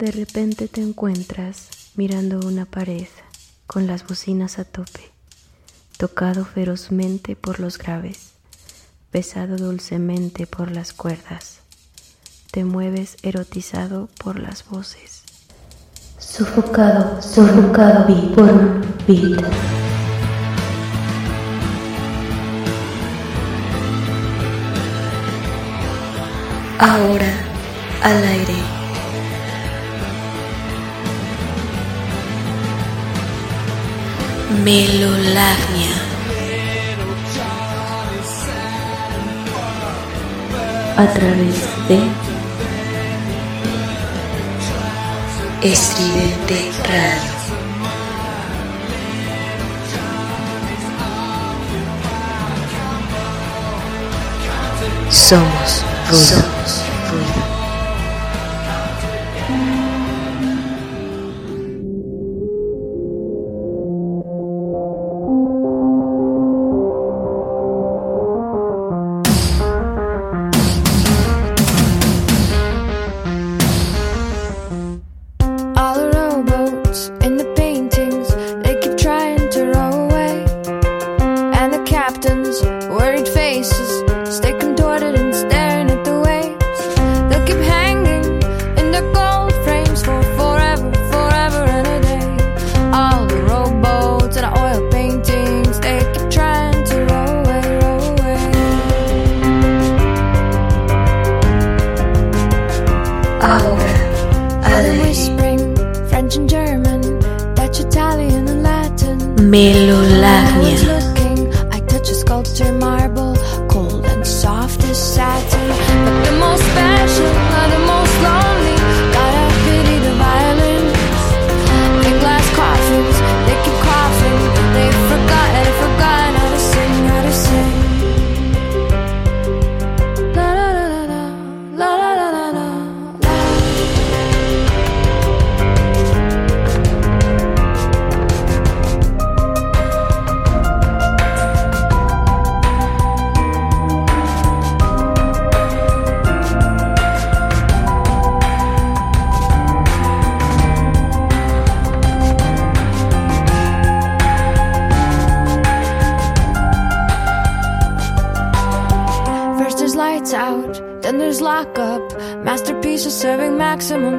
De repente te encuentras mirando una pared con las bocinas a tope, tocado ferozmente por los graves, besado dulcemente por las cuerdas. Te mueves erotizado por las voces. Sofocado, sofocado por un beat. Ahora al aire. Melolagnia. A través de Estridente Radio. Somos ruido. Somos ruido.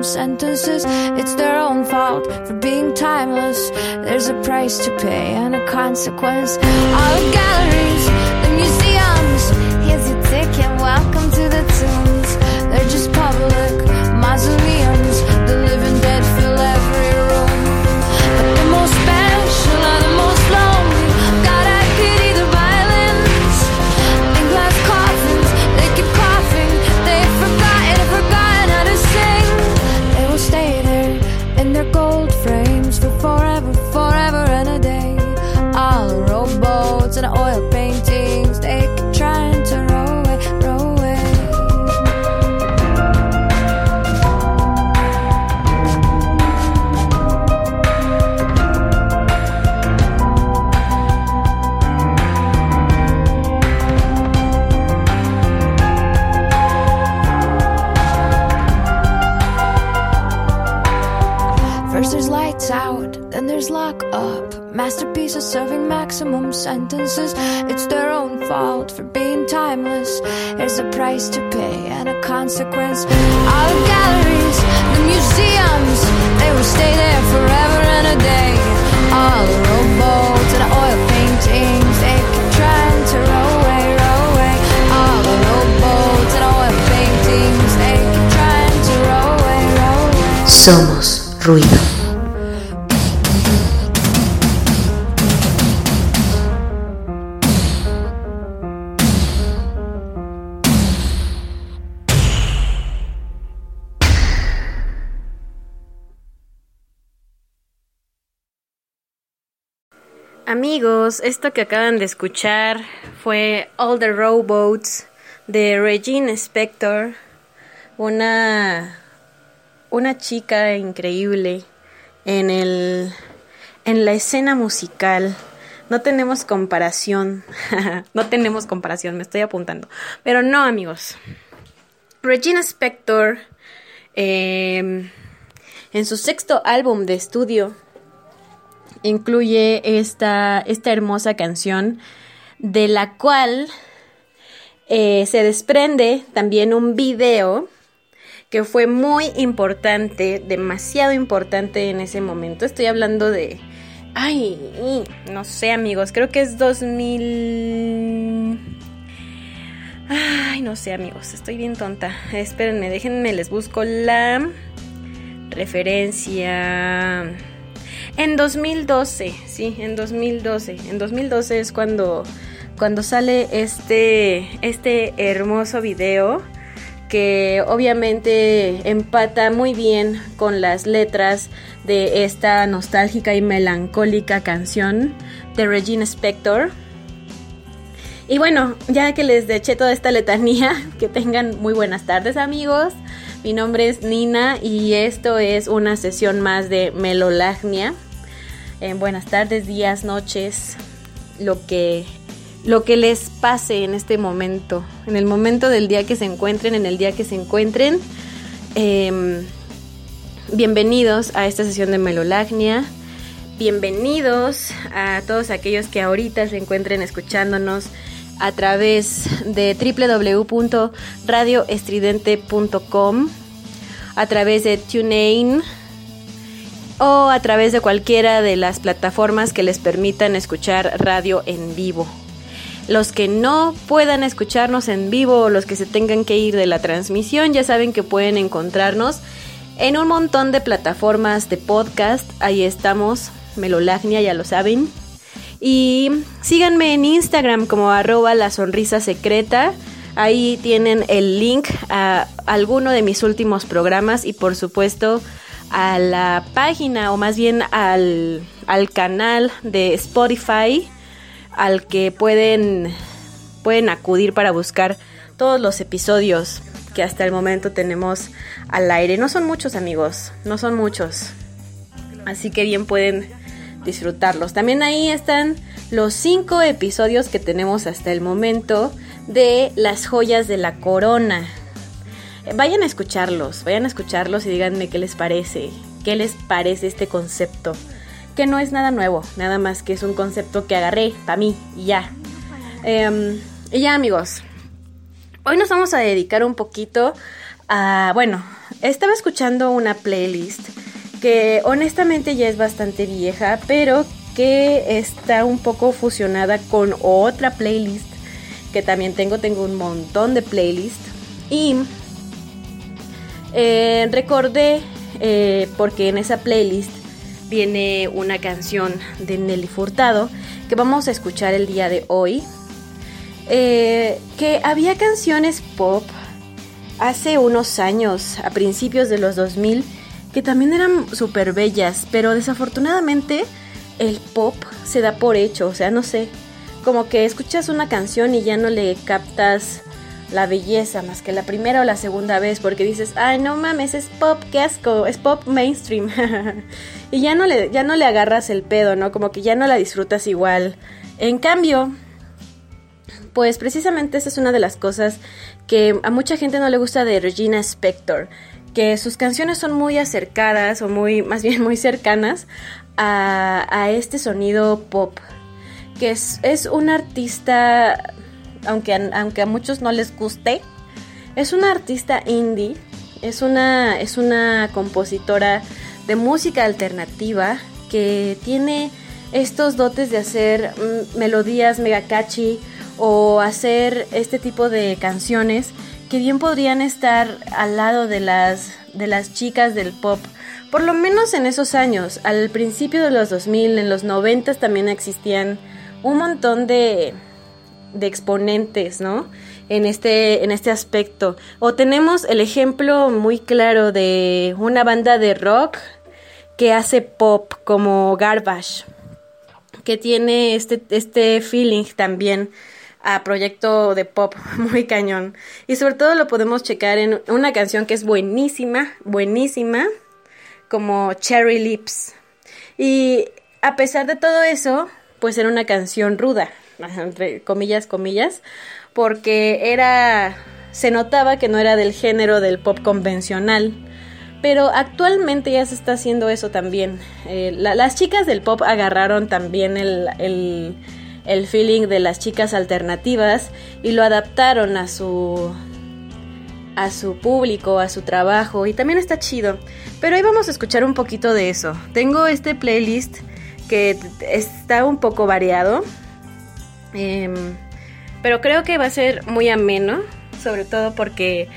Sentences. It's their own fault for being timeless. There's a price to pay and a consequence. All galleries, Somos ruido. Amigos, esto que acaban de escuchar fue All the Rowboats de Regine Spector, una, una chica increíble en, el, en la escena musical. No tenemos comparación, no tenemos comparación, me estoy apuntando. Pero no, amigos. Regina Spector eh, en su sexto álbum de estudio, incluye esta, esta hermosa canción de la cual eh, se desprende también un video que fue muy importante, demasiado importante en ese momento. Estoy hablando de... Ay, no sé amigos, creo que es 2000... Ay, no sé amigos, estoy bien tonta. Espérenme, déjenme, les busco la referencia. En 2012, sí, en 2012. En 2012 es cuando, cuando sale este, este hermoso video que obviamente empata muy bien con las letras de esta nostálgica y melancólica canción de Regina Spector. Y bueno, ya que les eché toda esta letanía, que tengan muy buenas tardes amigos. Mi nombre es Nina y esto es una sesión más de Melolagnia. En buenas tardes, días, noches, lo que lo que les pase en este momento, en el momento del día que se encuentren, en el día que se encuentren. Em, bienvenidos a esta sesión de Melolagnia. Bienvenidos a todos aquellos que ahorita se encuentren escuchándonos a través de www.radioestridente.com, a través de TuneIn o a través de cualquiera de las plataformas que les permitan escuchar radio en vivo. Los que no puedan escucharnos en vivo o los que se tengan que ir de la transmisión ya saben que pueden encontrarnos en un montón de plataformas de podcast. Ahí estamos, Melolagnia, ya lo saben. Y síganme en Instagram como arroba la sonrisa secreta. Ahí tienen el link a alguno de mis últimos programas y por supuesto a la página o más bien al, al canal de Spotify al que pueden, pueden acudir para buscar todos los episodios que hasta el momento tenemos al aire. No son muchos amigos, no son muchos. Así que bien pueden disfrutarlos. También ahí están los cinco episodios que tenemos hasta el momento de las joyas de la corona. Vayan a escucharlos, vayan a escucharlos y díganme qué les parece, qué les parece este concepto que no es nada nuevo, nada más que es un concepto que agarré para mí y ya. Em, y ya amigos, hoy nos vamos a dedicar un poquito a, bueno, estaba escuchando una playlist que honestamente ya es bastante vieja, pero que está un poco fusionada con otra playlist que también tengo, tengo un montón de playlists y eh, recordé eh, porque en esa playlist viene una canción de Nelly Furtado que vamos a escuchar el día de hoy. Eh, que había canciones pop hace unos años, a principios de los 2000, que también eran súper bellas, pero desafortunadamente el pop se da por hecho, o sea, no sé, como que escuchas una canción y ya no le captas la belleza más que la primera o la segunda vez porque dices, ay no mames, es pop, qué asco, es pop mainstream. y ya no, le, ya no le agarras el pedo, ¿no? Como que ya no la disfrutas igual. En cambio, pues precisamente esa es una de las cosas que a mucha gente no le gusta de Regina Spector, que sus canciones son muy acercadas o muy, más bien muy cercanas a, a este sonido pop, que es, es un artista aunque a, aunque a muchos no les guste, es una artista indie, es una, es una compositora de música alternativa que tiene estos dotes de hacer mm, melodías mega catchy o hacer este tipo de canciones que bien podrían estar al lado de las, de las chicas del pop. Por lo menos en esos años, al principio de los 2000, en los 90 también existían un montón de, de exponentes, ¿no? En este, en este aspecto. O tenemos el ejemplo muy claro de una banda de rock que hace pop como Garbage, que tiene este, este feeling también a proyecto de pop muy cañón. Y sobre todo lo podemos checar en una canción que es buenísima, buenísima, como Cherry Lips. Y a pesar de todo eso, pues era una canción ruda, entre comillas, comillas, porque era, se notaba que no era del género del pop convencional, Pero actualmente ya se está haciendo eso también. Eh, la- las chicas del pop agarraron también el, el, el feeling de las chicas alternativas y lo adaptaron a su a su público, a su trabajo y también está chido. Pero hoy vamos a escuchar un poquito de eso. Tengo este playlist que está un poco variado, em, pero creo que va a ser muy ameno, sobre todo porque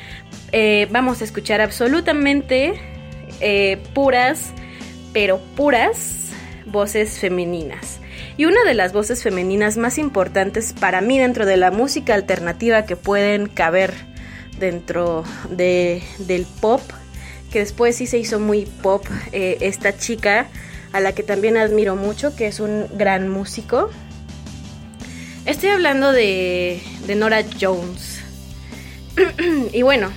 eh, vamos a escuchar absolutamente eh, puras, pero puras voces femeninas. Y una de las voces femeninas más importantes para mí dentro de la música alternativa que pueden caber dentro de, del pop, que después sí se hizo muy pop, eh, esta chica a la que también admiro mucho, que es un gran músico. Estoy hablando de, de Nora Jones. y bueno,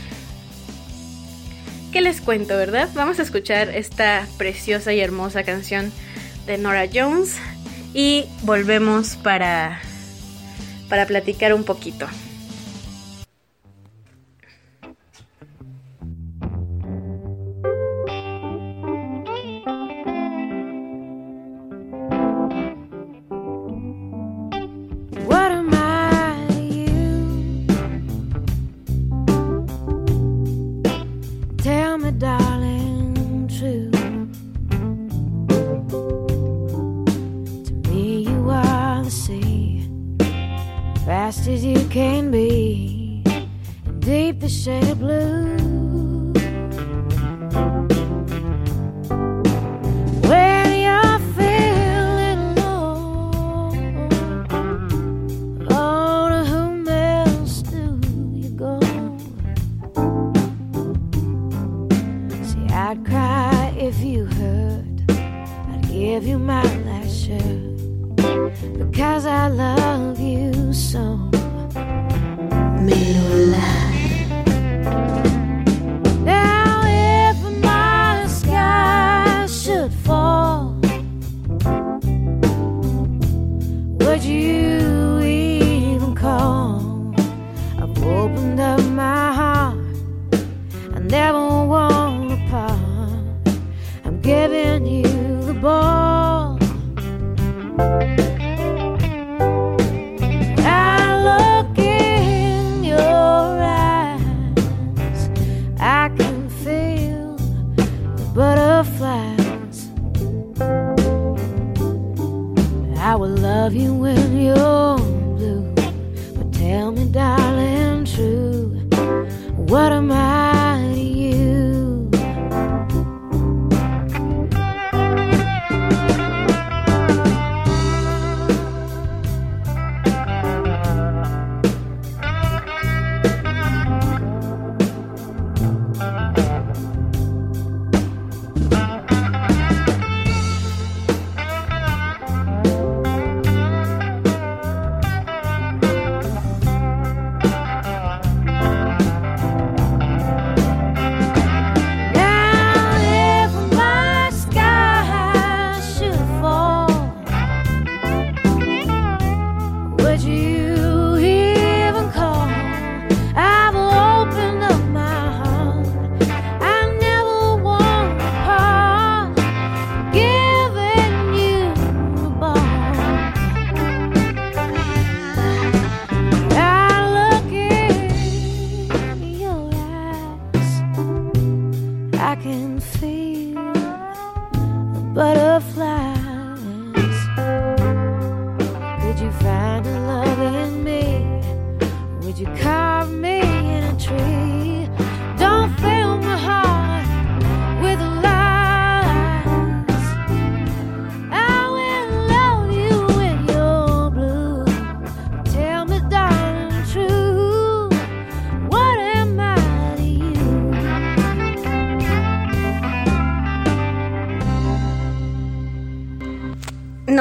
¿qué les cuento, verdad? Vamos a escuchar esta preciosa y hermosa canción de Nora Jones y volvemos para, para platicar un poquito.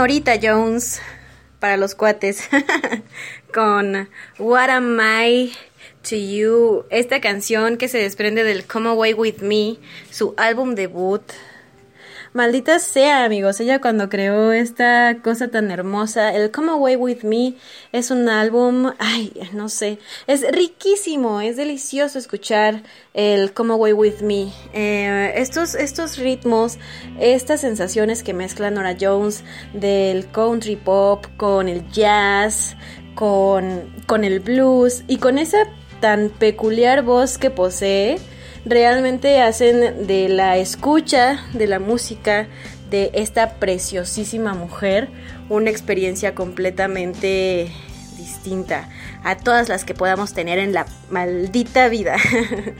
Norita Jones para los cuates con What Am I to You, esta canción que se desprende del Come Away With Me, su álbum debut. Maldita sea, amigos. Ella cuando creó esta cosa tan hermosa, el Come Away With Me es un álbum, ay, no sé, es riquísimo, es delicioso escuchar el Come Away With Me. Eh, estos, estos ritmos, estas sensaciones que mezcla Nora Jones del country pop con el jazz, con, con el blues y con esa tan peculiar voz que posee, realmente hacen de la escucha de la música de esta preciosísima mujer una experiencia completamente distinta a todas las que podamos tener en la maldita vida.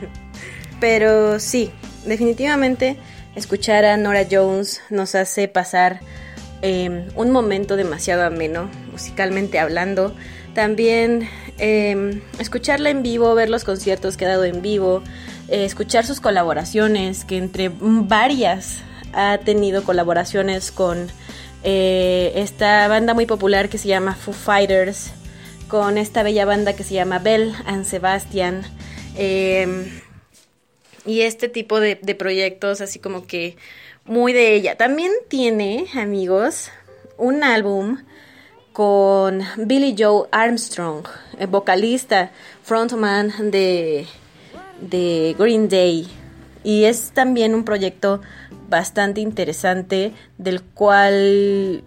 Pero sí, definitivamente escuchar a Nora Jones nos hace pasar eh, un momento demasiado ameno, musicalmente hablando. También eh, escucharla en vivo, ver los conciertos que ha dado en vivo, eh, escuchar sus colaboraciones, que entre varias ha tenido colaboraciones con eh, esta banda muy popular que se llama Foo Fighters, con esta bella banda que se llama Bell and Sebastian. Em, y este tipo de proyectos así como que muy de ella. También tiene, amigos, un álbum con Billy Joe Armstrong, vocalista, frontman de de Green Day y es también un proyecto bastante interesante del cual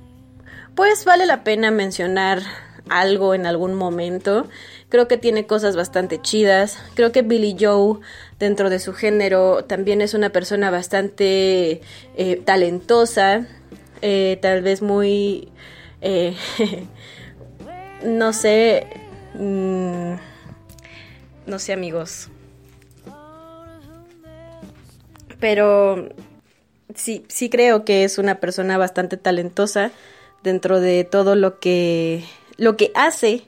pues vale la pena mencionar algo en algún momento. Creo que tiene cosas bastante chidas. Creo que Billy Joe, dentro de su género, también es una persona bastante eh, talentosa. Eh, tal vez muy... Eh, no sé... Mm, no sé amigos. pero sí, sí creo que es una persona bastante talentosa dentro de todo lo que, lo que hace.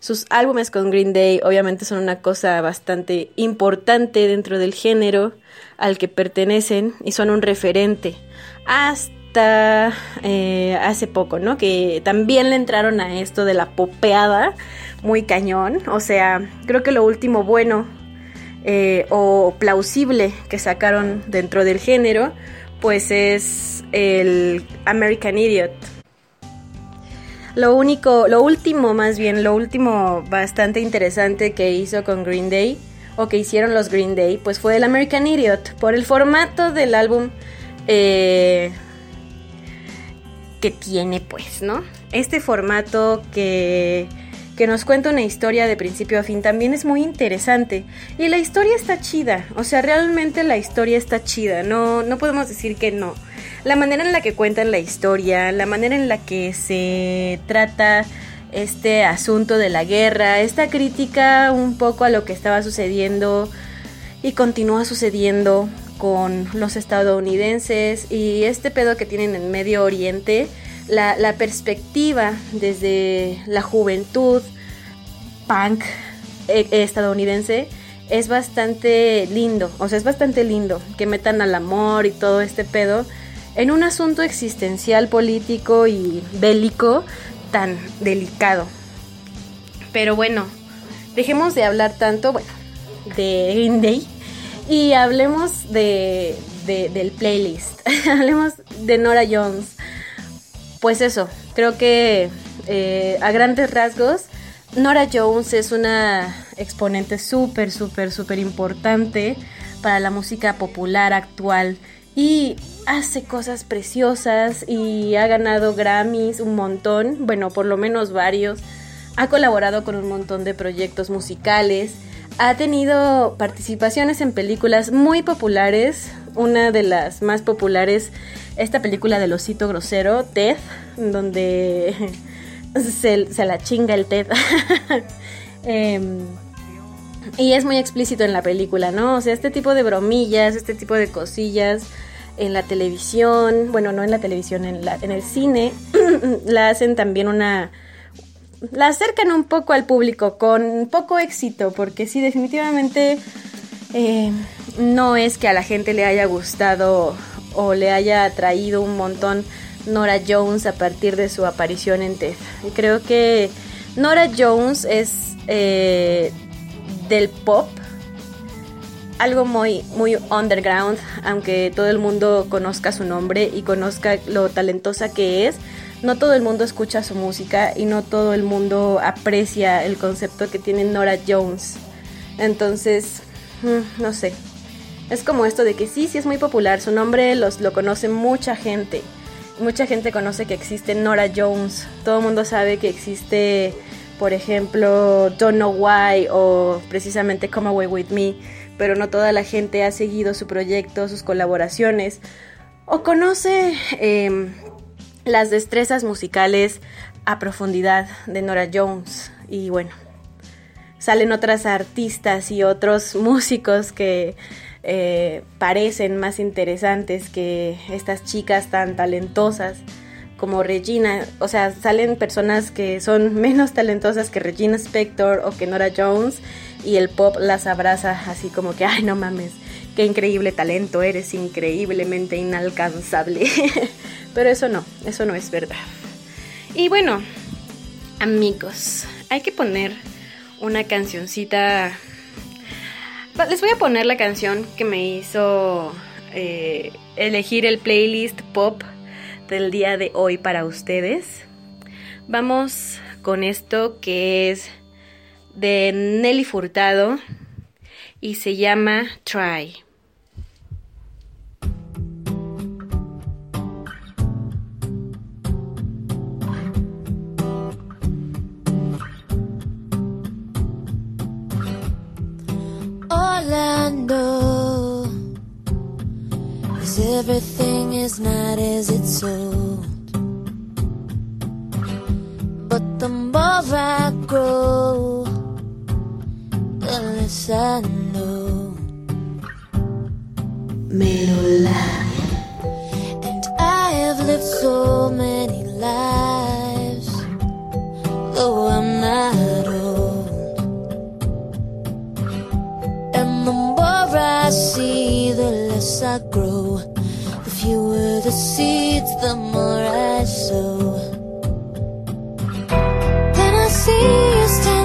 Sus álbumes con Green Day obviamente son una cosa bastante importante dentro del género al que pertenecen y son un referente. Hasta eh, hace poco, ¿no? Que también le entraron a esto de la popeada muy cañón. O sea, creo que lo último bueno eh, o plausible que sacaron dentro del género, pues es el American Idiot. Lo único, lo último más bien, lo último bastante interesante que hizo con Green Day, o que hicieron los Green Day, pues fue el American Idiot, por el formato del álbum eh, que tiene, pues, ¿no? Este formato que que nos cuenta una historia de principio a fin también es muy interesante. Y la historia está chida, o sea, realmente la historia está chida, no, no podemos decir que no. La manera en la que cuentan la historia, la manera en la que se trata este asunto de la guerra, esta crítica un poco a lo que estaba sucediendo y continúa sucediendo con los estadounidenses y este pedo que tienen en Medio Oriente la, perspectiva desde la juventud punk eh, estadounidense es bastante lindo, o sea, es bastante lindo que metan al amor y todo este pedo en un asunto existencial, político y bélico tan delicado. Pero bueno, dejemos de hablar tanto, bueno, de Green Day y hablemos de, del playlist. hablemos de Nora Jones. Pues eso, creo que eh, a grandes rasgos, Nora Jones es una exponente súper, súper, súper importante para la música popular actual y hace cosas preciosas y ha ganado Grammys un montón, bueno, por lo menos varios, ha colaborado con un montón de proyectos musicales, ha tenido participaciones en películas muy populares, una de las más populares esta película del osito grosero, Ted, donde se, la chinga el Ted. Em, y es muy explícito en la película, ¿no? O sea, este tipo de bromillas, este tipo de cosillas en la televisión, bueno, no en la televisión, en, la, en el cine, la hacen también una... La acercan un poco al público con poco éxito, porque sí, definitivamente eh, no es que a la gente le haya gustado o le haya atraído un montón Nora Jones a partir de su aparición en TED. Creo que Nora Jones es eh, del pop algo muy, muy underground, aunque todo el mundo conozca su nombre y conozca lo talentosa que es. No todo el mundo escucha su música y no todo el mundo aprecia el concepto que tiene Nora Jones. Entonces, mm, no sé. Es como esto de que sí, sí es muy popular, su nombre los, lo conoce mucha gente. Mucha gente conoce que existe Nora Jones. Todo el mundo sabe que existe, por ejemplo, Don't Know Why o precisamente Come Away With Me. Pero no toda la gente ha seguido su proyecto, sus colaboraciones. O conoce em, las destrezas musicales a profundidad de Nora Jones. Y bueno, salen otras artistas y otros músicos que eh, parecen más interesantes que estas chicas tan talentosas como Regina, o sea, salen personas que son menos talentosas que Regina Spector o que Nora Jones y el pop las abraza así como que, ay, no mames, qué increíble talento, eres increíblemente inalcanzable. Pero eso no, eso no es verdad. Y bueno, amigos, hay que poner una cancioncita les voy a poner la canción que me hizo eh, elegir el playlist pop del día de hoy para ustedes. Vamos con esto que es de Nelly Furtado y se llama Try. Know is everything is not as it's sold. But the more I grow, the less I know. Melolania. And I have lived so many lives, though I'm not I see, the less I grow. The fewer the seeds, the more I sow. Then I see you standing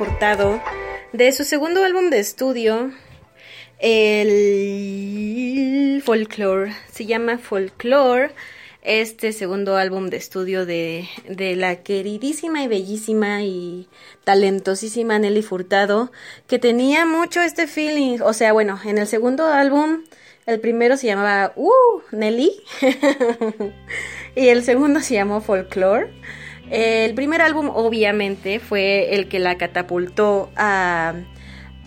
Furtado, de su segundo álbum de estudio, el Folklore. Se llama Folklore, este segundo álbum de estudio de, de la queridísima y bellísima y talentosísima Nelly Furtado, que tenía mucho este feeling. O sea, bueno, en el segundo álbum, el primero se llamaba Uh, Nelly, y el segundo se llamó Folklore. El primer álbum obviamente fue el que la catapultó a,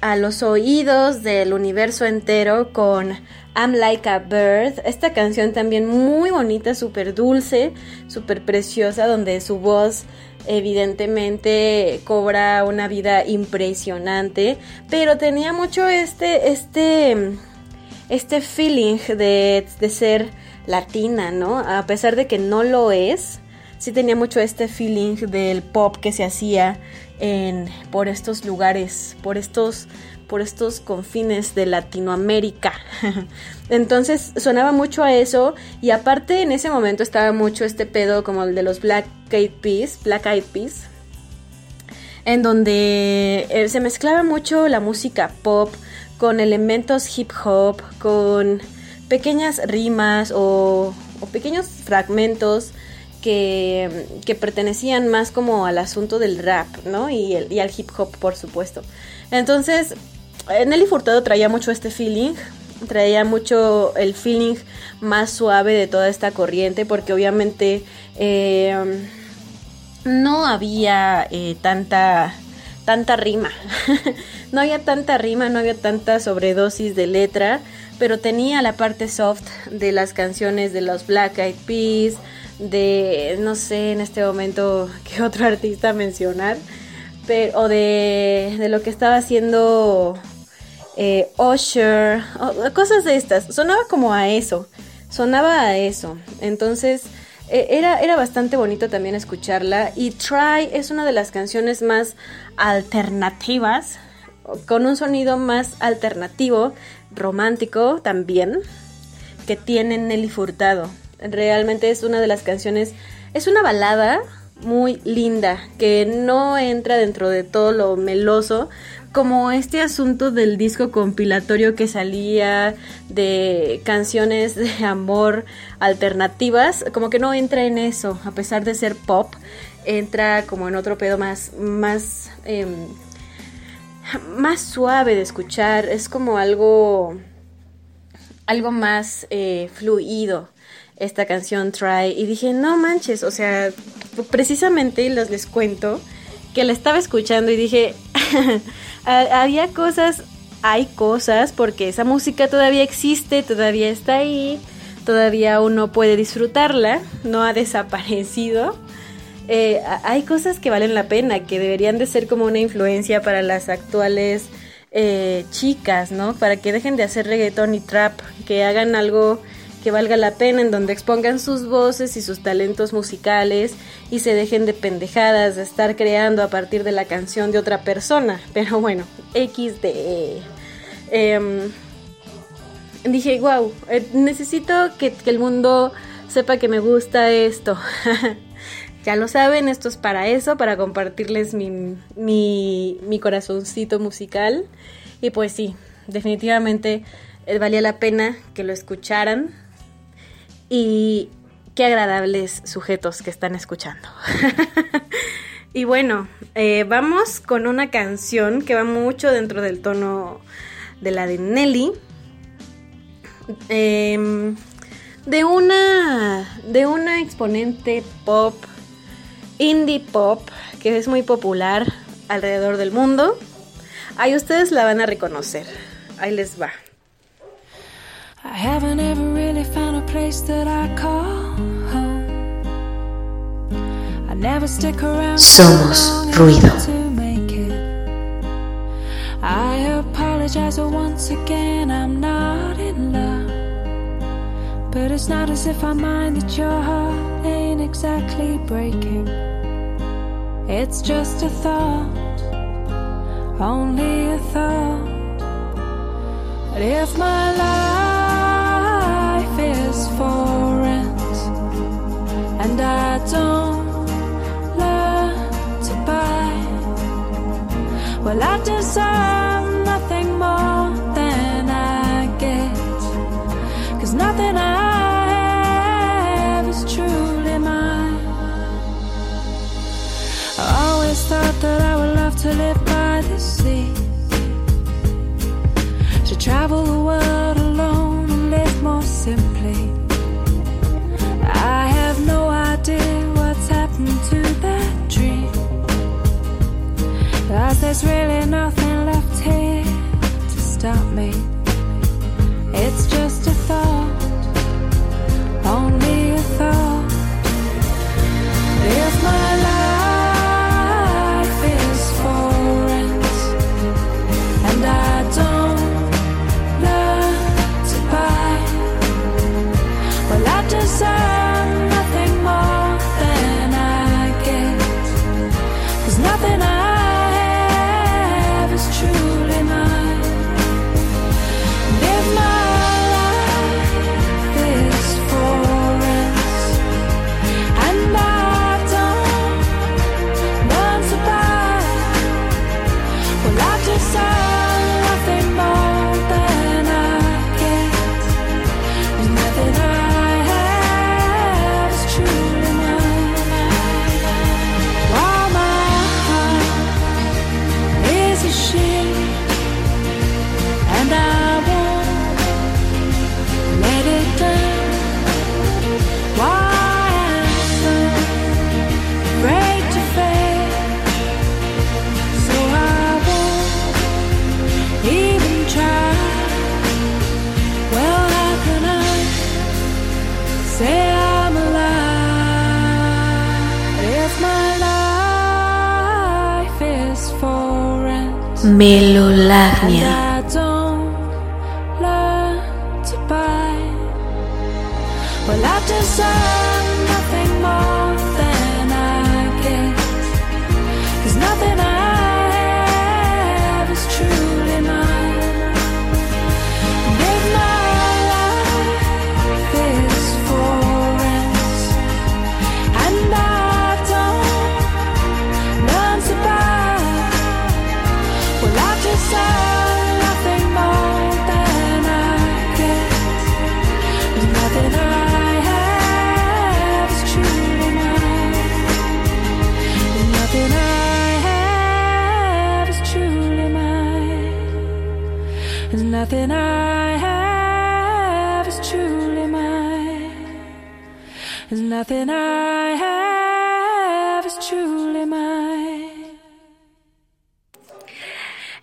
a los oídos del universo entero con I'm Like a Bird. Esta canción también muy bonita, súper dulce, súper preciosa, donde su voz evidentemente cobra una vida impresionante, pero tenía mucho este, este, este feeling de, de ser latina, ¿no? A pesar de que no lo es, sí tenía mucho este feeling del pop que se hacía en, por estos lugares, por estos, por estos confines de Latinoamérica. Entonces sonaba mucho a eso y aparte en ese momento estaba mucho este pedo como el de los Black Eyed Peas, Black Eyed Peas, en donde eh, se mezclaba mucho la música pop con elementos hip hop, con pequeñas rimas o, o pequeños fragmentos que, pertenecían más como al asunto del rap, ¿no? Y, el, y, al hip hop, por supuesto. Entonces, Nelly Furtado traía mucho este feeling, traía mucho el feeling más suave de toda esta corriente, porque obviamente eh, no había eh, tanta tanta rima. no había tanta rima, no había tanta sobredosis de letra, pero tenía la parte soft de las canciones de los Black Eyed Peas, de, no sé en este momento qué otro artista mencionar, pero, o de, de lo que estaba haciendo eh, Usher, o, cosas de estas. Sonaba como a eso, sonaba a eso. Entonces eh, era, era bastante bonito también escucharla. Y Try es una de las canciones más alternativas, con un sonido más alternativo, romántico también, que tiene Nelly Furtado. Realmente es una de las canciones, es una balada muy linda, que no entra dentro de todo lo meloso, como este asunto del disco compilatorio que salía de canciones de amor alternativas, como que no entra en eso, a pesar de ser pop, entra como en otro pedo más, más, eh, más suave de escuchar, es como algo, algo más eh, fluido esta canción Try y dije, no manches, o sea, precisamente les, les cuento que la estaba escuchando y dije, había cosas, hay cosas, porque esa música todavía existe, todavía está ahí, todavía uno puede disfrutarla, no ha desaparecido. Eh, hay cosas que valen la pena, que deberían de ser como una influencia para las actuales eh, chicas, ¿no? Para que dejen de hacer reggaeton y trap, que hagan algo que valga la pena, en donde expongan sus voces y sus talentos musicales y se dejen de pendejadas, de estar creando a partir de la canción de otra persona. Pero bueno, XD. Eh, dije, wow, eh, necesito que, el mundo sepa que me gusta esto. Ya lo saben, esto es para eso, para compartirles mi, mi, mi, corazoncito musical. Y pues sí, definitivamente eh, valía la pena que lo escucharan. Y qué agradables sujetos que están escuchando. y bueno, eh, vamos con una canción que va mucho dentro del tono de la de Nelly. Eh, de una de una exponente pop indie pop que es muy popular alrededor del mundo. Ahí ustedes la van a reconocer. Ahí les va. I really found a place that I call home. I never stick around Somos ruido. I apologize once again, I'm not in love. But it's not as if I mind that your heart ain't exactly breaking. It's just a thought, only a thought. But if my life for rent and I don't love to buy Well, I deserve nothing more than I get. Cause nothing I have is truly mine. I always thought that I would love to live by the sea. To travel the world idea what's happened to that dream. Cause there's really nothing left here to stop me. It's just a thought, only a thought. If my life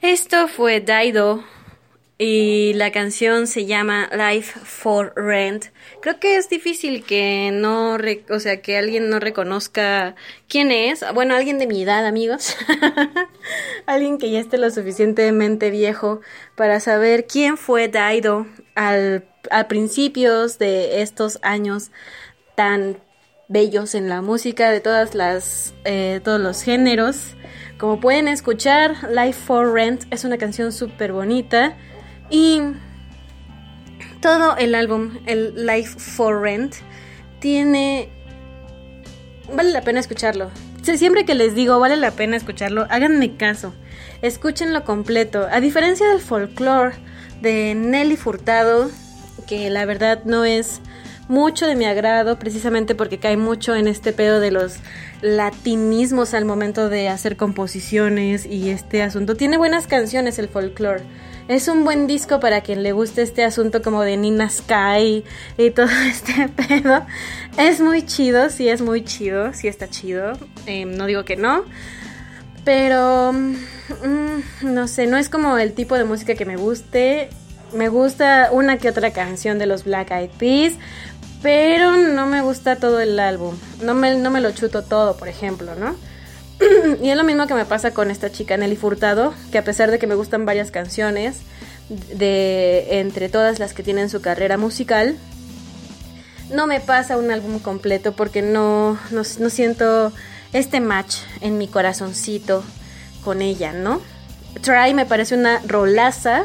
Esto fue Daido y la canción se llama Life for Rent. Creo que es difícil que no, o sea, que alguien no reconozca quién es. Bueno, alguien de mi edad, amigos. alguien que ya esté lo suficientemente viejo para saber quién fue Daido al, a principios de estos años tan bellos en la música de todas las eh, todos los géneros. Como pueden escuchar, Life for Rent es una canción súper bonita y todo el álbum, el Life for Rent, tiene... Vale la pena escucharlo. Siempre que les digo vale la pena escucharlo, háganme caso. Escúchenlo completo. A diferencia del folclore de Nelly Furtado, que la verdad no es mucho de mi agrado, precisamente porque cae mucho en este pedo de los latinismos al momento de hacer composiciones y este asunto. Tiene buenas canciones el folclore. Es un buen disco para quien le guste este asunto como de Nina Sky y todo este pedo. Es muy chido, sí es muy chido, sí está chido. Eh, no digo que no. Pero, mm, no sé, no es como el tipo de música que me guste. Me gusta una que otra canción de los Black Eyed Peas, pero no me gusta todo el álbum. No me, no me lo chuto todo, por ejemplo, ¿no? y es lo mismo que me pasa con esta chica Nelly Furtado, que a pesar de que me gustan varias canciones, de entre todas las que tienen su carrera musical, no me pasa un álbum completo porque no, no, no siento este match en mi corazoncito con ella, ¿no? Try me parece una rolaza,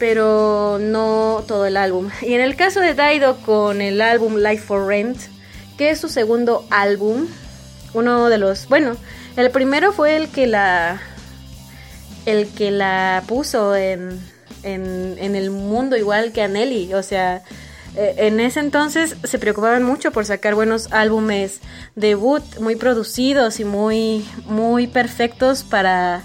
pero no todo el álbum. Y en el caso de Daido con el álbum Life for Rent, que es su segundo álbum, uno de los, bueno, el primero fue el que la el que la puso en, en, en el mundo igual que a Nelly. O sea, eh, en ese entonces se preocupaban mucho por sacar buenos álbumes debut, muy producidos y muy, muy perfectos para,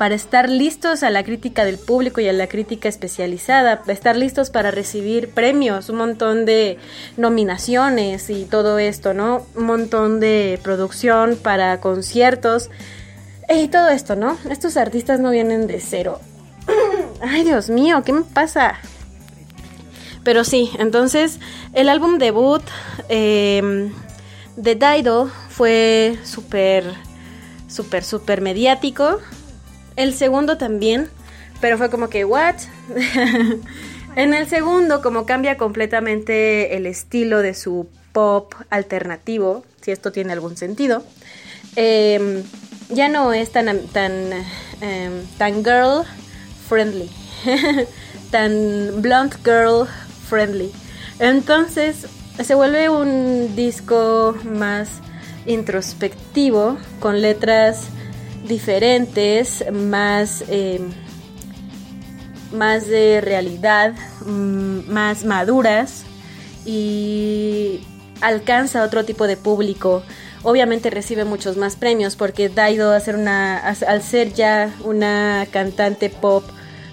para estar listos a la crítica del público y a la crítica especializada, estar listos para recibir premios, un montón de nominaciones y todo esto, ¿no? Un montón de producción para conciertos y todo esto, ¿no? Estos artistas no vienen de cero. Ay, Dios mío, ¿qué me pasa? Pero sí, entonces el álbum debut eh, de Dido fue súper, súper, súper mediático. El segundo también, pero fue como que, ¿what? en el segundo, como cambia completamente el estilo de su pop alternativo, si esto tiene algún sentido, eh, ya no es tan, tan, eh, tan girl friendly, tan blunt girl friendly. Entonces se vuelve un disco más introspectivo, con letras diferentes, más, eh, más de realidad, mm, más maduras y alcanza otro tipo de público. Obviamente recibe muchos más premios porque Daido una, al ser ya una cantante pop,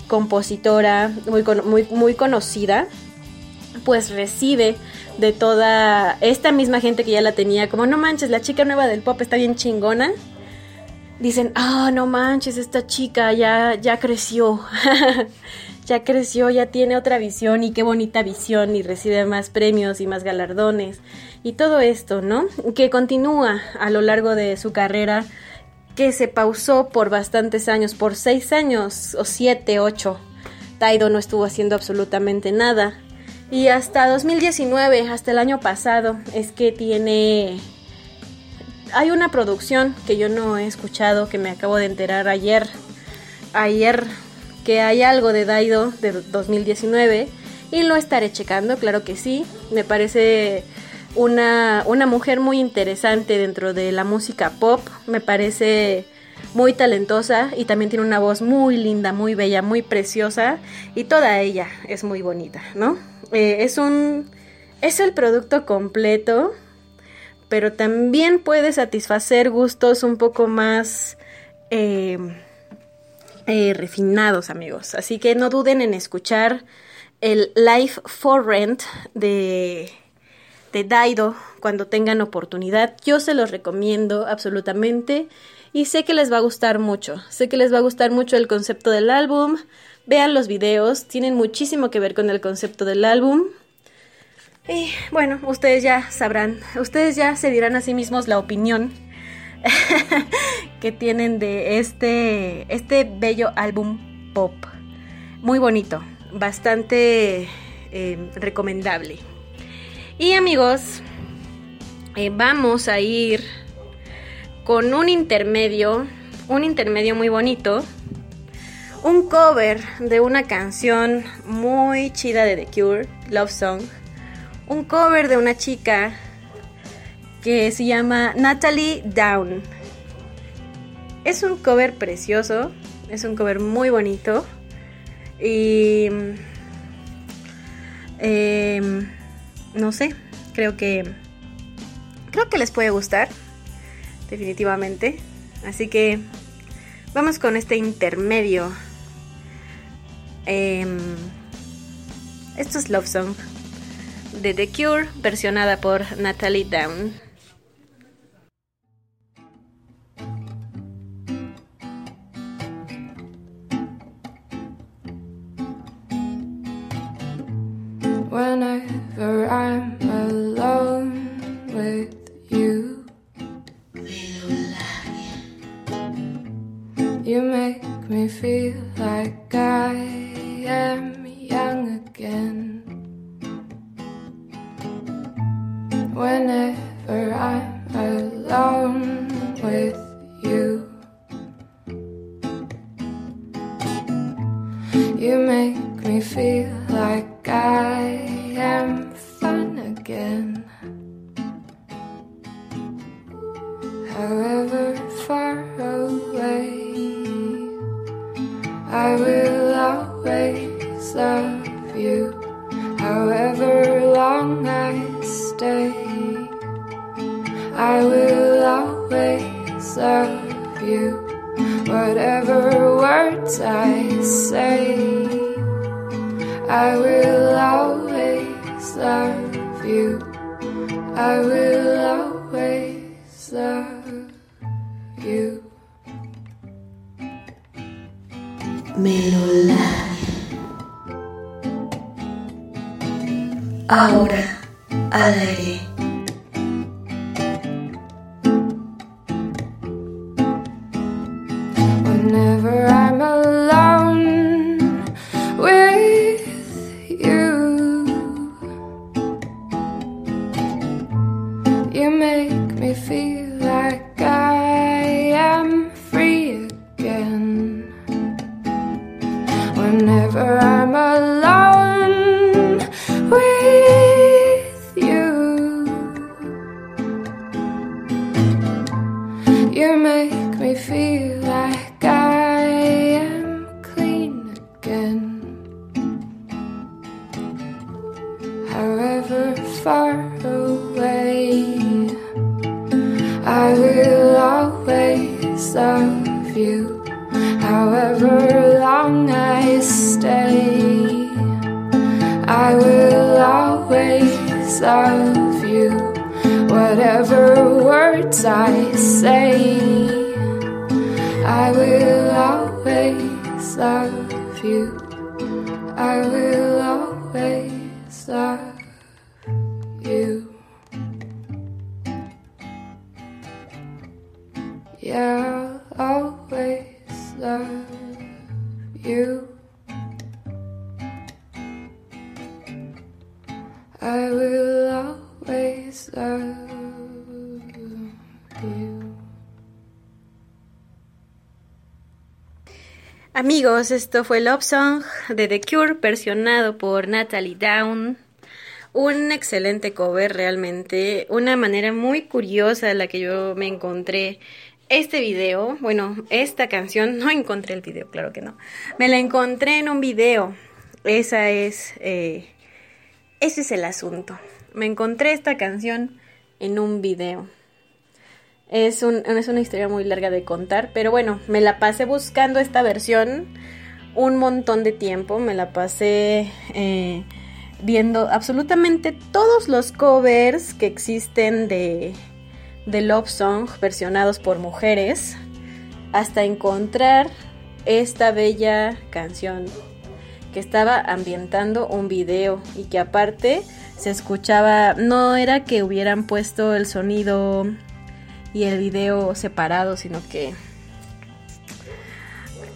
compositora muy, muy, muy conocida, pues recibe de toda esta misma gente que ya la tenía, como no manches, la chica nueva del pop está bien chingona. Dicen, ah, no manches, esta chica ya, ya creció, ya creció, ya tiene otra visión y qué bonita visión y recibe más premios y más galardones y todo esto, ¿no? Que continúa a lo largo de su carrera, que se pausó por bastantes años, por seis años o siete, ocho. Taido no estuvo haciendo absolutamente nada y hasta 2019, hasta el año pasado, es que tiene... Hay una producción que yo no he escuchado, que me acabo de enterar ayer. Ayer que hay algo de Daido de 2019 y lo estaré checando, claro que sí. Me parece una, una mujer muy interesante dentro de la música pop. Me parece muy talentosa y también tiene una voz muy linda, muy bella, muy preciosa y toda ella es muy bonita, ¿no? Eh, es un... es el producto completo, pero también puede satisfacer gustos un poco más eh, eh, refinados, amigos. Así que no duden en escuchar el Life for Rent de, de Daido cuando tengan oportunidad. Yo se los recomiendo absolutamente y sé que les va a gustar mucho. Sé que les va a gustar mucho el concepto del álbum. Vean los videos, tienen muchísimo que ver con el concepto del álbum. Y bueno, ustedes ya sabrán, ustedes ya se dirán a sí mismos la opinión que tienen de este, este bello álbum pop. Muy bonito, bastante eh, recomendable. Y amigos, eh, vamos a ir con un intermedio, un intermedio muy bonito un cover de una canción muy chida de The Cure, Love Song. Un cover de una chica que se llama Natalie Down. Es un cover precioso, es un cover muy bonito y em, no sé, creo que creo que les puede gustar definitivamente. Así que vamos con este intermedio Em, esto es Love Song The Cure, versionada por Natalie Down. Whenever I'm alone with you, you make me feel like I am young again. Whenever I'm alone with you, you make me feel like I am fun again. Love you, whatever words I say. I will always love you. I will always love you. Melolania. Ahora al Amigos, esto fue Love Song de The Cure, versionado por Natalie Down. Un excelente cover realmente, una manera muy curiosa en la que yo me encontré este video, bueno, esta canción, no encontré el video, claro que no, me la encontré en un video, esa es, eh, ese es el asunto, me encontré esta canción en un video. Es, es una historia muy larga de contar, pero bueno, me la pasé buscando esta versión un montón de tiempo, me la pasé eh, viendo absolutamente todos los covers que existen de, de Love Song versionados por mujeres hasta encontrar esta bella canción que estaba ambientando un video y que aparte se escuchaba, no era que hubieran puesto el sonido y el video separado, sino que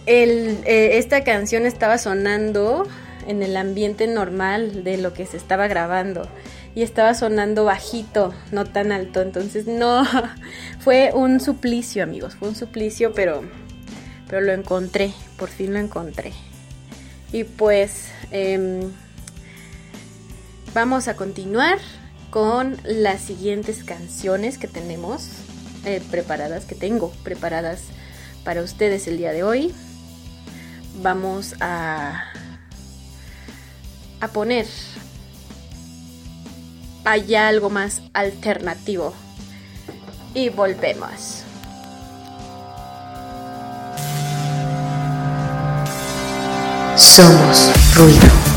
eh, esta canción estaba sonando en el ambiente normal de lo que se estaba grabando y estaba sonando bajito, no tan alto. Entonces no, fue un suplicio amigos, fue un suplicio, pero, pero lo encontré, por fin lo encontré. Y pues eh, vamos a continuar con las siguientes canciones que tenemos eh, preparadas, que tengo preparadas para ustedes el día de hoy. Vamos a, a poner allá algo más alternativo. Y volvemos. Somos ruido.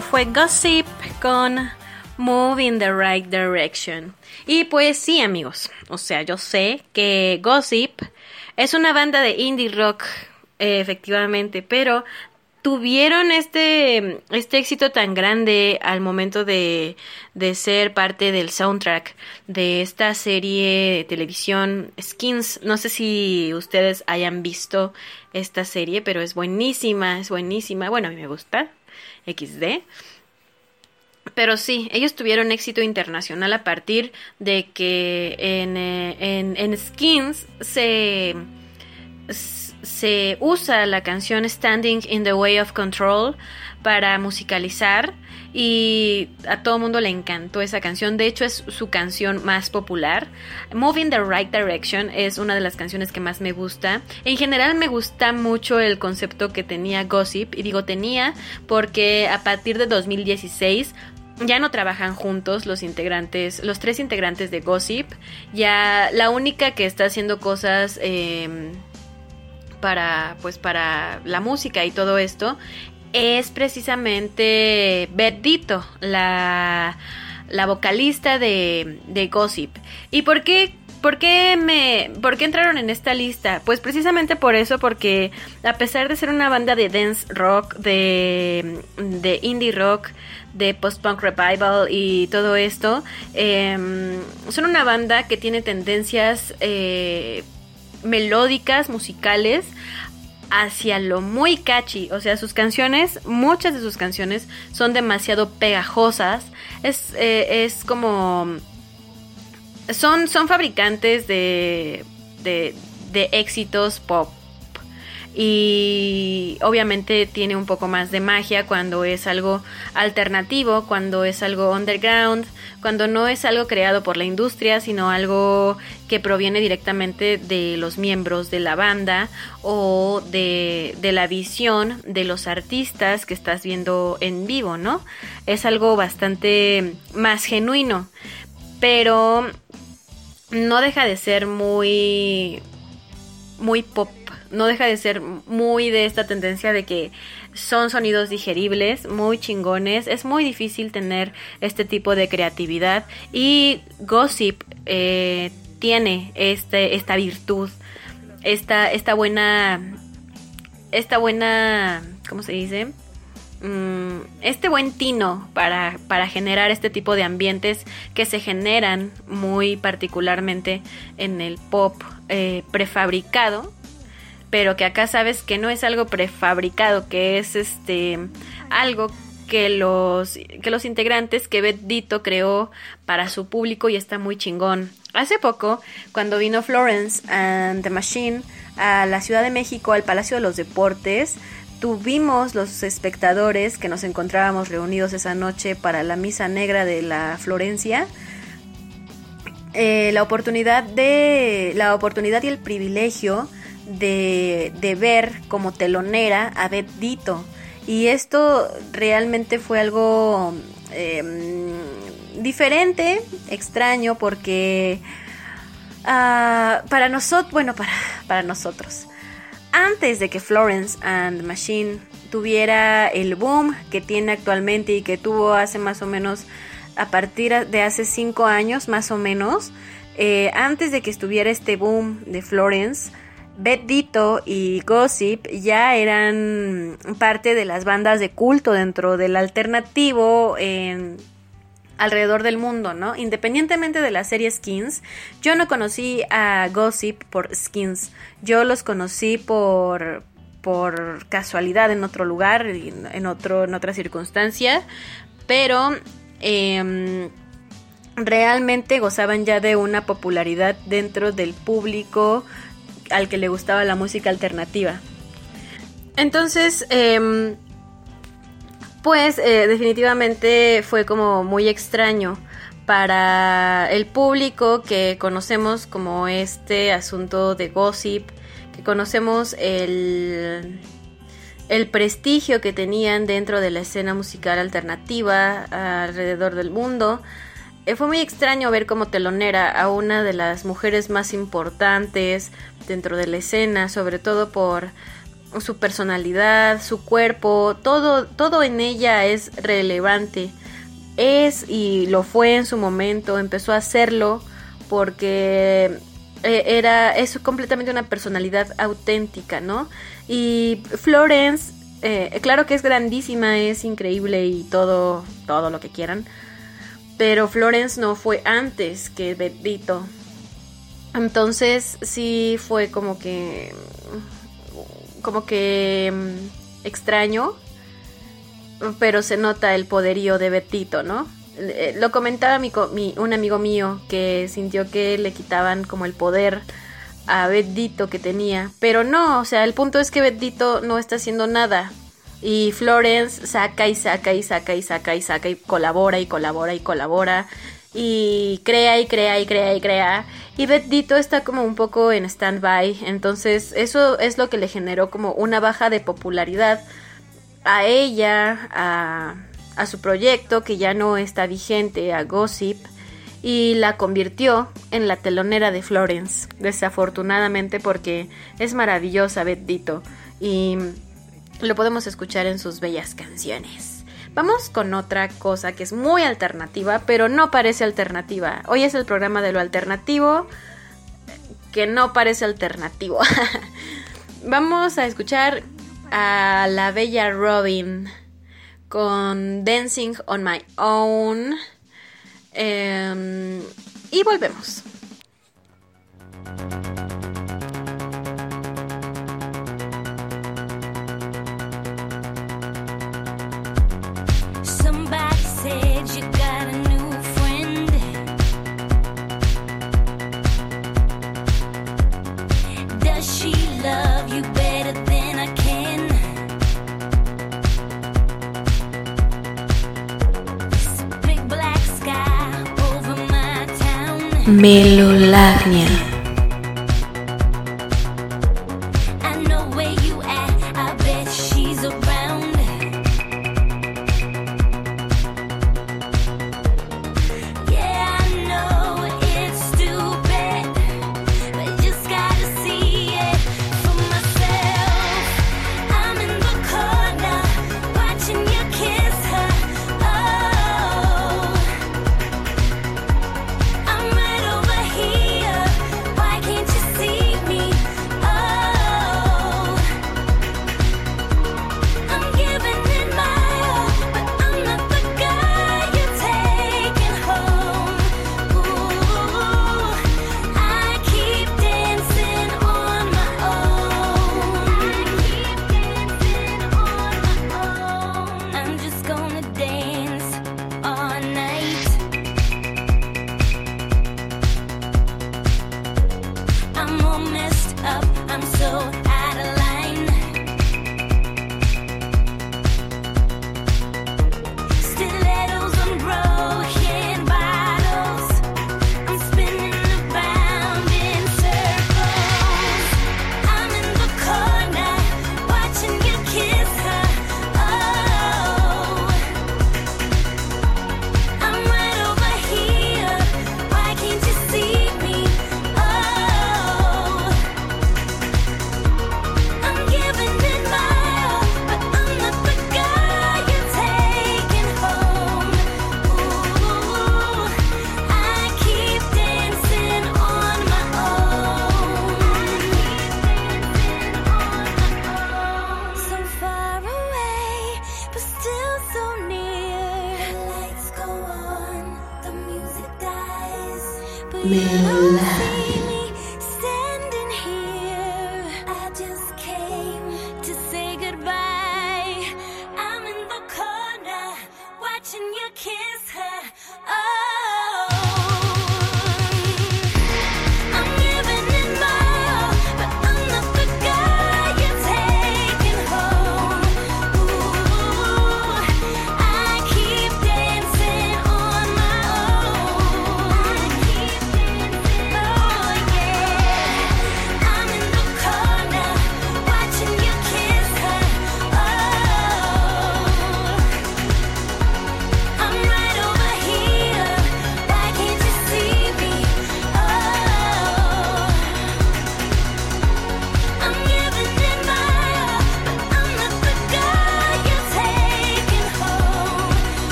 Fue Gossip con Move in the Right Direction. Y pues sí, amigos. O sea, yo sé que Gossip es una banda de indie rock, efectivamente, pero tuvieron este, este éxito tan grande al momento de, de ser parte del soundtrack de esta serie de televisión Skins. No sé si ustedes hayan visto esta serie, pero es buenísima, es buenísima. Bueno, a mí me gusta. XD. Pero sí, ellos tuvieron éxito internacional a partir de que en, eh, en, en Skins se, se usa la canción Standing in the Way of Control para musicalizar y a todo mundo le encantó esa canción. De hecho, es su canción más popular. Moving the Right Direction es una de las canciones que más me gusta. En general me gusta mucho el concepto que tenía Gossip. Y digo tenía porque a partir de 2016 ya no trabajan juntos los integrantes, los tres integrantes de Gossip. Ya la única que está haciendo cosas... Eh, para pues para la música y todo esto es precisamente Beth Ditto, la, la vocalista de, de Gossip. ¿Y por qué ¿Por qué, me, ¿Por qué entraron en esta lista? Pues precisamente por eso, porque a pesar de ser una banda de dance rock, de, de indie rock, de post-punk revival y todo esto, eh, son una banda que tiene tendencias eh, melódicas, musicales, hacia lo muy catchy. O sea, sus canciones, muchas de sus canciones son demasiado pegajosas. Es, eh, es como... Son, son fabricantes de, de, de éxitos pop. Y obviamente tiene un poco más de magia cuando es algo alternativo, cuando es algo underground, cuando no es algo creado por la industria, sino algo que proviene directamente de los miembros de la banda o de, de la visión de los artistas que estás viendo en vivo, ¿no? Es algo bastante más genuino, pero no deja de ser muy muy pop no deja de ser muy de esta tendencia de que son sonidos digeribles, muy chingones. Es muy difícil tener este tipo de creatividad y Gossip eh, tiene este, esta virtud, esta, esta buena, esta buena, ¿cómo se dice? Mm, este buen tino para, para, generar este tipo de ambientes que se generan muy particularmente en el pop eh, prefabricado pero que acá sabes que no es algo prefabricado, que es este algo que los, que los integrantes que Beth Dito creó para su público y está muy chingón. Hace poco, cuando vino Florence and the Machine a la Ciudad de México, al Palacio de los Deportes, tuvimos los espectadores que nos encontrábamos reunidos esa noche para la misa negra de la Florencia. Eh, la oportunidad de la oportunidad y el privilegio de, de, ver como telonera a Beth Dito. Y esto realmente fue algo eh, diferente, extraño, porque uh, para nosotros, bueno, para, para nosotros, antes de que Florence and Machine tuviera el boom que tiene actualmente y que tuvo hace más o menos a partir de hace cinco años más o menos, eh, antes de que estuviera este boom de Florence, Bettito y Gossip ya eran parte de las bandas de culto dentro del alternativo en alrededor del mundo, ¿no? Independientemente de la serie Skins, yo no conocí a Gossip por Skins, yo los conocí por por casualidad en otro lugar, en otro en otra circunstancia, pero em, realmente gozaban ya de una popularidad dentro del público al que le gustaba la música alternativa. Entonces, em, pues eh, definitivamente fue como muy extraño para el público que conocemos como este asunto de gossip, que conocemos el, el prestigio que tenían dentro de la escena musical alternativa alrededor del mundo. Eh, fue muy extraño ver como telonera a una de las mujeres más importantes dentro de la escena, sobre todo por su personalidad, su cuerpo, todo, todo en ella es relevante. Es y lo fue en su momento, empezó a hacerlo porque eh, era, es completamente una personalidad auténtica, ¿no? Y Florence, eh, claro que es grandísima, es increíble y todo, todo lo que quieran. Pero Florence no fue antes que Betito. Entonces sí fue como que como que mm, extraño, pero se nota el poderío de Betito, ¿no? Eh, lo comentaba mi, un amigo mío que sintió que le quitaban como el poder a Betito que tenía, pero no, o sea, el punto es que Betito no está haciendo nada. Y Florence saca y saca y saca y saca y saca y colabora y colabora y colabora y crea y crea y crea y crea. Y Betito está como un poco en stand-by. Entonces eso es lo que le generó como una baja de popularidad a ella, a, a su proyecto que ya no está vigente, a Gossip. Y la convirtió en la telonera de Florence, desafortunadamente porque es maravillosa Betito y lo podemos escuchar en sus bellas canciones. Vamos con otra cosa que es muy alternativa, pero no parece alternativa. Hoy es el programa de lo alternativo que no parece alternativo. Vamos a escuchar a la bella Robin con Dancing on My Own. Em, y volvemos. Melolagnia.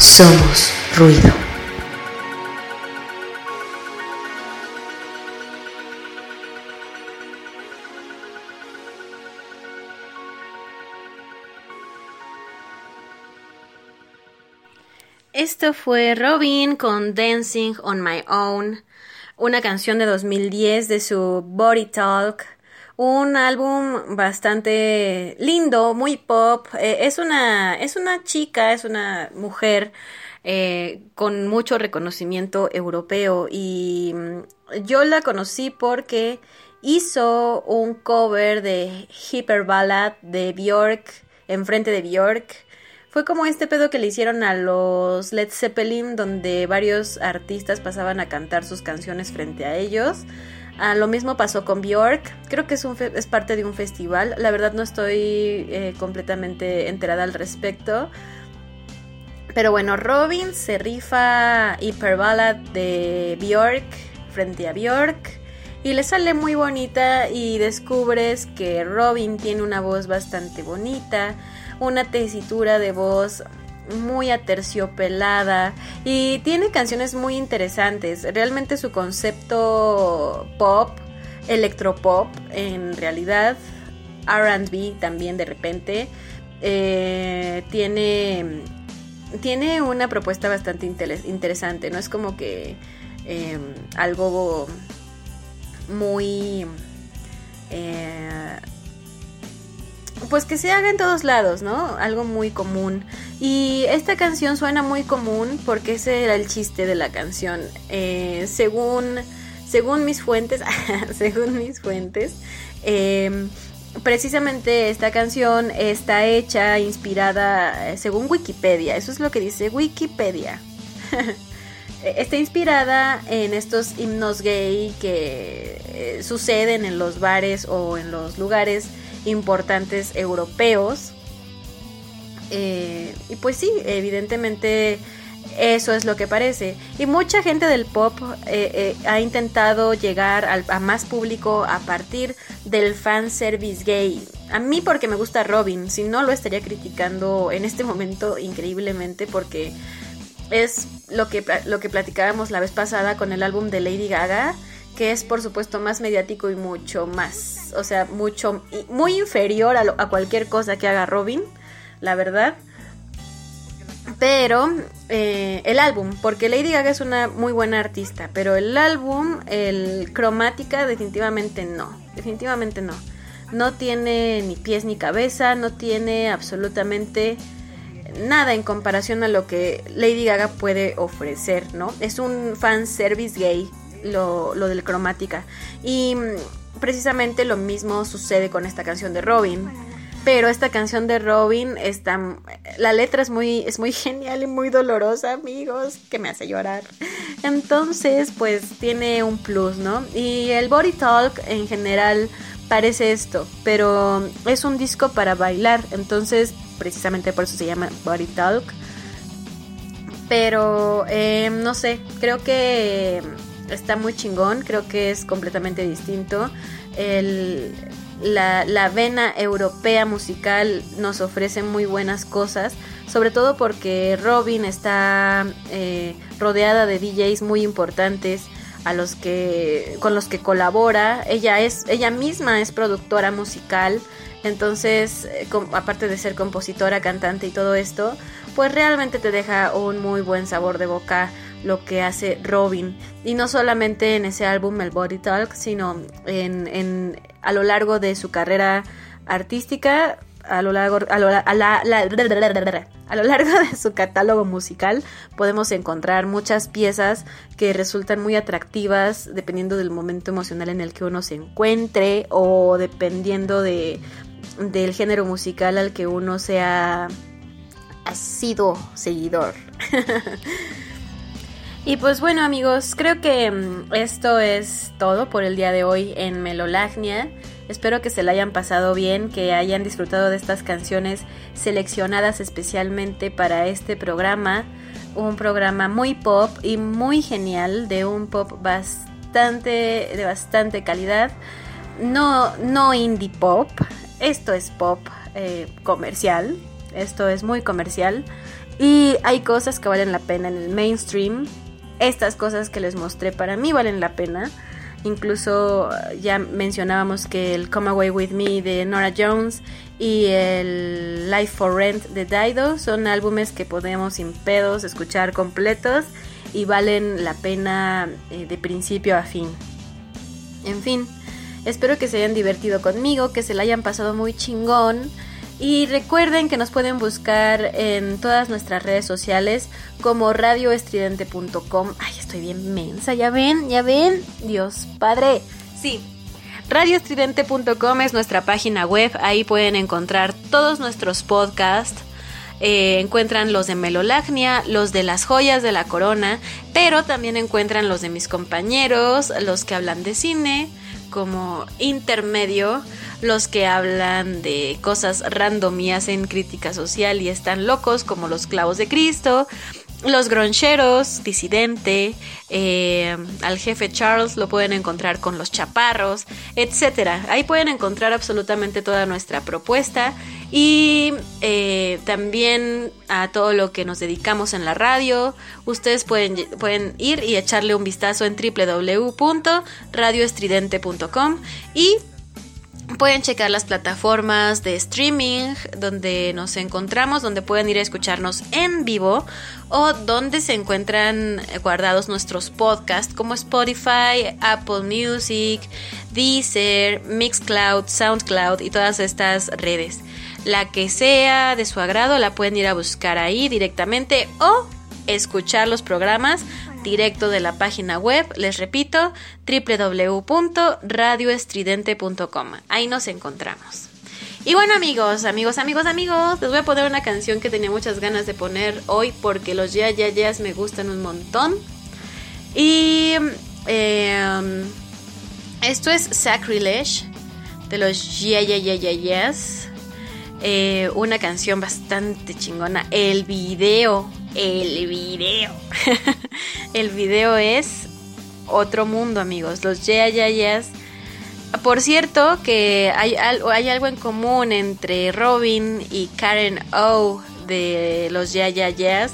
Somos ruido. Esto fue Robin con Dancing on My Own, una canción de 2010 de su Body Talk, un álbum bastante lindo, muy pop. eh, es una es una chica, es una mujer eh, con mucho reconocimiento europeo y mm, yo la conocí porque hizo un cover de Hyper Ballad de Björk enfrente de Björk. Fue como este pedo que le hicieron a los Led Zeppelin, donde varios artistas pasaban a cantar sus canciones frente a ellos. Ah, lo mismo pasó con Björk. Creo que es, parte de un festival. La verdad no estoy eh, completamente enterada al respecto. Pero bueno, Robin se rifa Hyper Ballad de Björk frente a Björk. Y le sale muy bonita y descubres que Robin tiene una voz bastante bonita, una tesitura de voz muy aterciopelada y tiene canciones muy interesantes. Realmente su concepto pop, electropop, en realidad RB también de repente, eh, tiene, tiene una propuesta bastante interes- interesante. No es como que eh, algo muy... eh, pues que se haga en todos lados, ¿no? Algo muy común. Y esta canción suena muy común porque ese era el chiste de la canción. Eh, según, según mis fuentes, según mis fuentes, eh, precisamente esta canción está hecha, inspirada, eh, según Wikipedia. Eso es lo que dice Wikipedia. Está inspirada en estos himnos gay que eh, suceden en los bares o en los lugares importantes europeos. Eh, y pues sí, evidentemente eso es lo que parece. Y mucha gente del pop eh, eh, ha intentado llegar al- a más público a partir del fanservice gay. A mí porque me gusta Robin, si no lo estaría criticando en este momento increíblemente porque es lo que, lo que platicábamos la vez pasada con el álbum de Lady Gaga, que es por supuesto más mediático y mucho más, o sea, mucho, muy inferior a, lo- a cualquier cosa que haga Robin, la verdad. Pero eh, el álbum, porque Lady Gaga es una muy buena artista, pero el álbum, el cromática, definitivamente no, definitivamente no. No tiene ni pies ni cabeza, no tiene absolutamente nada en comparación a lo que Lady Gaga puede ofrecer, ¿no? Es un fan service gay lo, del cromática. Y mm, precisamente lo mismo sucede con esta canción de Robin. Pero esta canción de Robin está. La letra es muy, es muy genial y muy dolorosa, amigos, que me hace llorar. Entonces, pues tiene un plus, ¿no? Y el Body Talk en general parece esto, pero es un disco para bailar, entonces precisamente por eso se llama Body Talk. Pero eh, no sé, creo que está muy chingón, creo que es completamente distinto. El, la, la vena europea musical nos ofrece muy buenas cosas, sobre todo porque Robin está eh, rodeada de DJs muy importantes a los que con los que colabora. Ella es ella misma es productora musical, entonces eh, aparte de ser compositora, cantante y todo esto, pues realmente te deja un muy buen sabor de boca lo que hace Robin y no solamente en ese álbum El Body Talk, sino en, en- a lo largo de su carrera artística, a lo largo a largo de su catálogo musical podemos encontrar muchas piezas que resultan muy atractivas dependiendo del momento emocional en el que uno se encuentre o dependiendo de del género musical al que uno sea ha sido seguidor. y pues bueno amigos, creo que mm, esto es todo por el día de hoy en Melolagnia. Espero que se la hayan pasado bien, que hayan disfrutado de estas canciones seleccionadas especialmente para este programa. Un programa muy pop y muy genial, de un pop bastante, de bastante calidad. No, no indie pop, esto es pop eh, comercial, esto es muy comercial. Y hay cosas que valen la pena en el mainstream. Estas cosas que les mostré para mí valen la pena. Incluso eh, ya mencionábamos que el Come Away With Me de Nora Jones y el Life for Rent de Dido son álbumes que podemos sin pedos escuchar completos y valen la pena eh, de principio a fin. En fin, espero que se hayan divertido conmigo, que se la hayan pasado muy chingón. Y recuerden que nos pueden buscar en todas nuestras redes sociales como radioestridente.com. Ay, estoy bien mensa, ya ven, ya ven. Dios Padre. Sí. Radioestridente.com es nuestra página web. Ahí pueden encontrar todos nuestros podcasts. Eh, encuentran los de Melolagnia, los de las joyas de la corona, pero también encuentran los de mis compañeros, los que hablan de cine, como intermedio, los que hablan de cosas random y hacen crítica social y están locos, como los clavos de Cristo, los groncheros, disidente, eh, al jefe Charles lo pueden encontrar con los chaparros, etcétera. Ahí pueden encontrar absolutamente toda nuestra propuesta y eh, también a todo lo que nos dedicamos en la radio. Ustedes pueden, pueden ir y echarle un vistazo en www.radioestridente.com y Pueden checar las plataformas de streaming donde nos encontramos, donde pueden ir a escucharnos en vivo o donde se encuentran guardados nuestros podcasts como Spotify, Apple Music, Deezer, Mixcloud, Soundcloud y todas estas redes. La que sea de su agrado la pueden ir a buscar ahí directamente o escuchar los programas directo de la página web, les repito, www.radioestridente.com. Ahí nos encontramos. Y bueno amigos, amigos, amigos, amigos, les voy a poner una canción que tenía muchas ganas de poner hoy porque los ya, ya, ya me gustan un montón. Y eh, esto es Sacrilege de los ya, ya, ya, ya, yes. Eh, una canción bastante chingona. El video, el video. el video es otro mundo, amigos. Los Yeah Yeah Yeahs. Por cierto, que hay, hay algo en común entre Robin y Karen O de los Yeah Yeah Yeahs.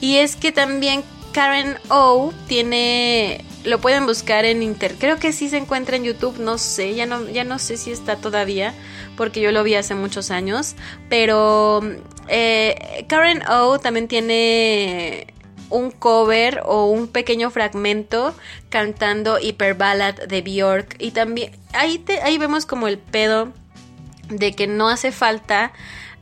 Y es que también Karen O tiene. Lo pueden buscar en inter. Creo que sí se encuentra en YouTube. No sé. Ya no, ya no sé si está todavía. Porque yo lo vi hace muchos años. Pero. Eh, Karen O también tiene un cover o un pequeño fragmento cantando Hyper Ballad de Bjork y también ahí te, ahí vemos como el pedo de que no hace falta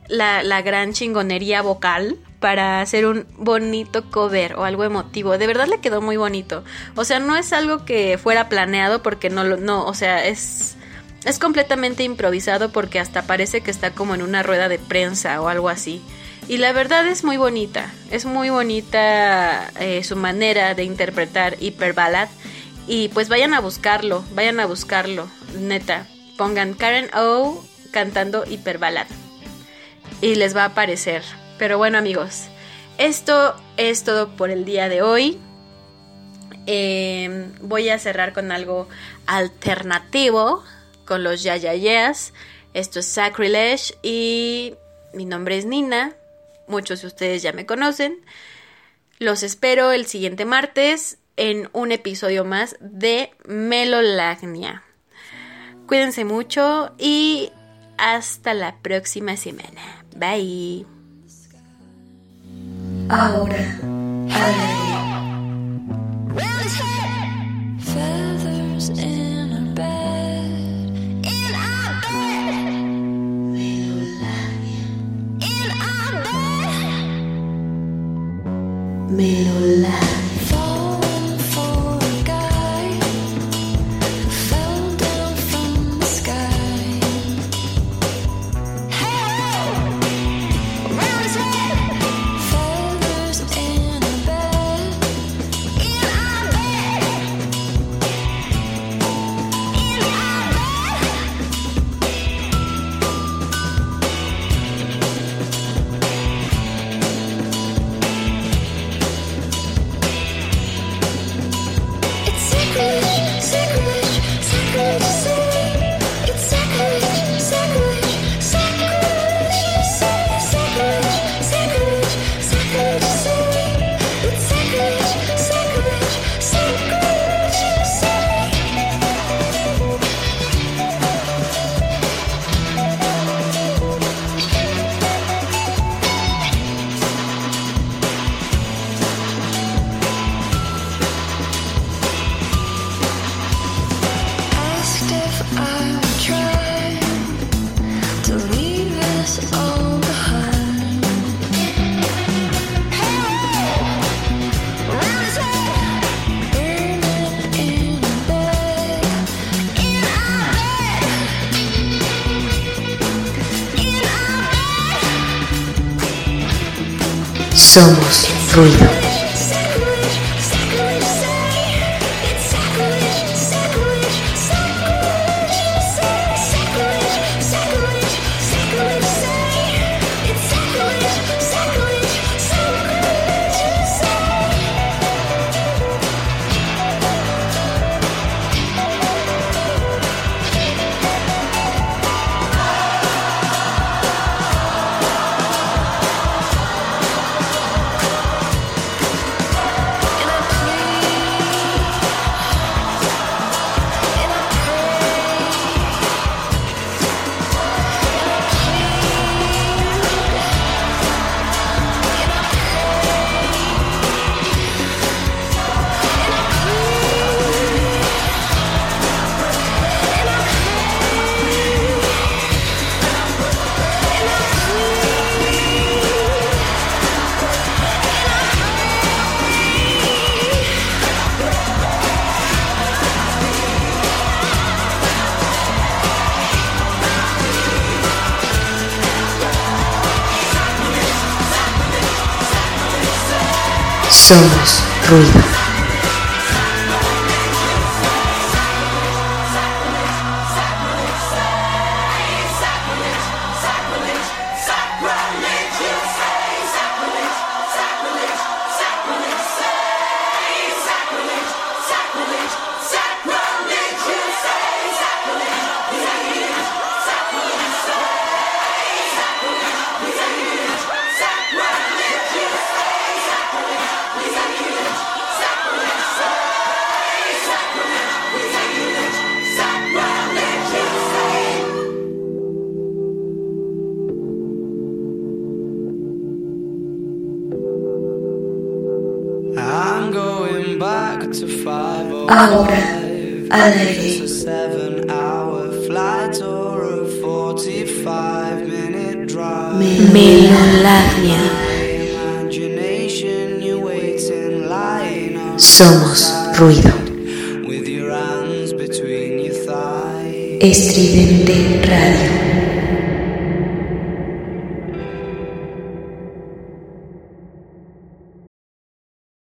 la, la gran chingonería vocal para hacer un bonito cover o algo emotivo. De verdad le quedó muy bonito. O sea, no es algo que fuera planeado porque no lo, no, o sea, es, es completamente improvisado porque hasta parece que está como en una rueda de prensa o algo así. Y la verdad es muy bonita, es muy bonita eh, su manera de interpretar Hyper Ballad. Y pues vayan a buscarlo, vayan a buscarlo, neta. Pongan Karen O cantando Hyper Ballad. Y les va a aparecer. Pero bueno amigos, esto es todo por el día de hoy. Eh, voy a cerrar con algo alternativo, con los ya ya. Esto es Sacrilege y mi nombre es Nina. Muchos de ustedes ya me conocen. Los espero el siguiente martes en un episodio más de Melolagnia. Cuídense mucho y hasta la próxima semana. Bye. Ahora. middle Somos ruido. Somos ruido.